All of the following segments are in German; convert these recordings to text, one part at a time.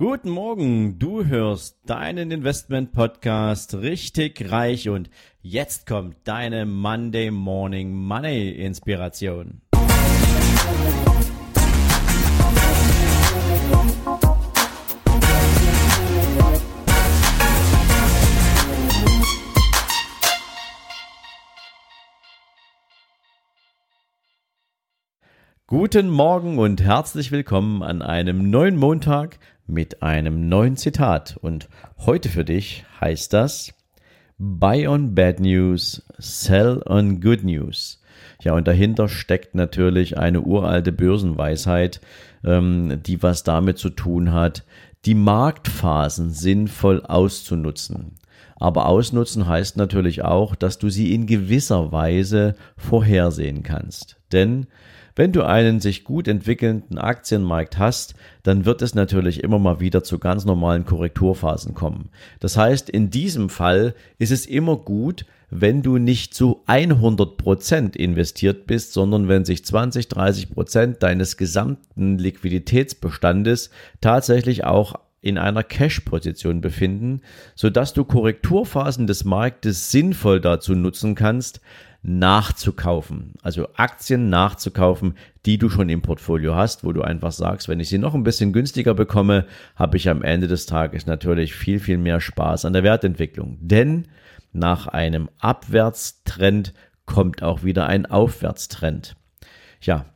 Guten Morgen, du hörst deinen Investment Podcast richtig reich und jetzt kommt deine Monday Morning Money Inspiration. Guten Morgen und herzlich willkommen an einem neuen Montag mit einem neuen Zitat. Und heute für dich heißt das Buy on Bad News, Sell on Good News. Ja, und dahinter steckt natürlich eine uralte Börsenweisheit, ähm, die was damit zu tun hat, die Marktphasen sinnvoll auszunutzen. Aber ausnutzen heißt natürlich auch, dass du sie in gewisser Weise vorhersehen kannst. Denn wenn du einen sich gut entwickelnden Aktienmarkt hast, dann wird es natürlich immer mal wieder zu ganz normalen Korrekturphasen kommen. Das heißt, in diesem Fall ist es immer gut, wenn du nicht zu 100 Prozent investiert bist, sondern wenn sich 20, 30 Prozent deines gesamten Liquiditätsbestandes tatsächlich auch in einer Cash-Position befinden, sodass du Korrekturphasen des Marktes sinnvoll dazu nutzen kannst, nachzukaufen. Also Aktien nachzukaufen, die du schon im Portfolio hast, wo du einfach sagst, wenn ich sie noch ein bisschen günstiger bekomme, habe ich am Ende des Tages natürlich viel, viel mehr Spaß an der Wertentwicklung. Denn nach einem Abwärtstrend kommt auch wieder ein Aufwärtstrend. Ja,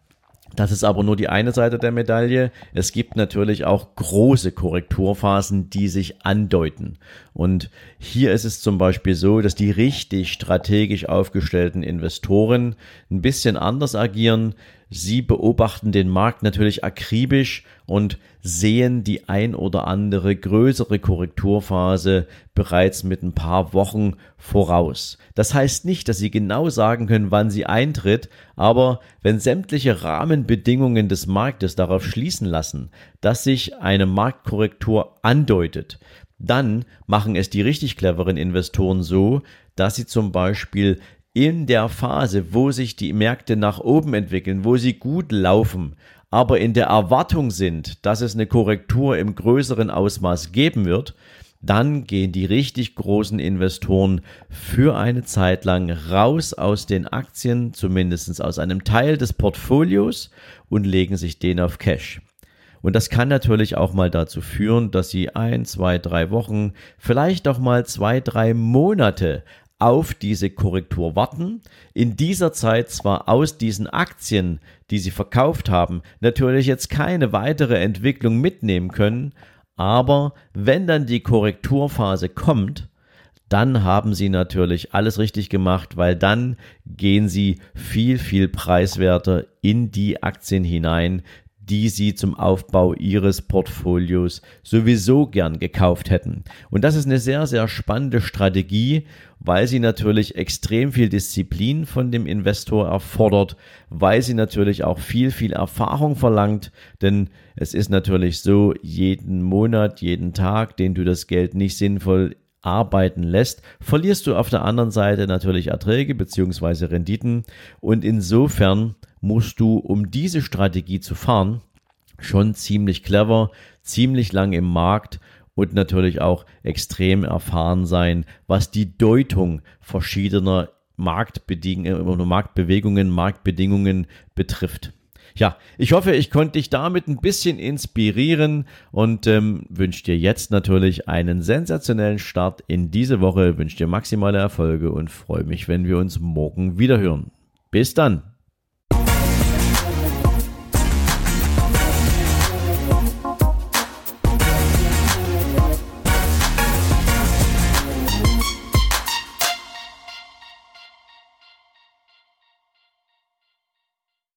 das ist aber nur die eine Seite der Medaille. Es gibt natürlich auch große Korrekturphasen, die sich andeuten. Und hier ist es zum Beispiel so, dass die richtig strategisch aufgestellten Investoren ein bisschen anders agieren. Sie beobachten den Markt natürlich akribisch und sehen die ein oder andere größere Korrekturphase bereits mit ein paar Wochen voraus. Das heißt nicht, dass Sie genau sagen können, wann sie eintritt, aber wenn sämtliche Rahmenbedingungen des Marktes darauf schließen lassen, dass sich eine Marktkorrektur andeutet, dann machen es die richtig cleveren Investoren so, dass sie zum Beispiel in der Phase, wo sich die Märkte nach oben entwickeln, wo sie gut laufen, aber in der Erwartung sind, dass es eine Korrektur im größeren Ausmaß geben wird, dann gehen die richtig großen Investoren für eine Zeit lang raus aus den Aktien, zumindest aus einem Teil des Portfolios und legen sich den auf Cash. Und das kann natürlich auch mal dazu führen, dass sie ein, zwei, drei Wochen, vielleicht auch mal zwei, drei Monate auf diese Korrektur warten, in dieser Zeit zwar aus diesen Aktien, die sie verkauft haben, natürlich jetzt keine weitere Entwicklung mitnehmen können, aber wenn dann die Korrekturphase kommt, dann haben sie natürlich alles richtig gemacht, weil dann gehen sie viel, viel preiswerter in die Aktien hinein, die sie zum Aufbau ihres Portfolios sowieso gern gekauft hätten. Und das ist eine sehr, sehr spannende Strategie, weil sie natürlich extrem viel Disziplin von dem Investor erfordert, weil sie natürlich auch viel, viel Erfahrung verlangt, denn es ist natürlich so, jeden Monat, jeden Tag, den du das Geld nicht sinnvoll arbeiten lässt, verlierst du auf der anderen Seite natürlich Erträge beziehungsweise Renditen und insofern musst du, um diese Strategie zu fahren, schon ziemlich clever, ziemlich lang im Markt und natürlich auch extrem erfahren sein, was die Deutung verschiedener Marktbedingungen, Marktbewegungen, Marktbedingungen betrifft. Ja, ich hoffe, ich konnte dich damit ein bisschen inspirieren und ähm, wünsche dir jetzt natürlich einen sensationellen Start in diese Woche, wünsche dir maximale Erfolge und freue mich, wenn wir uns morgen wieder hören. Bis dann!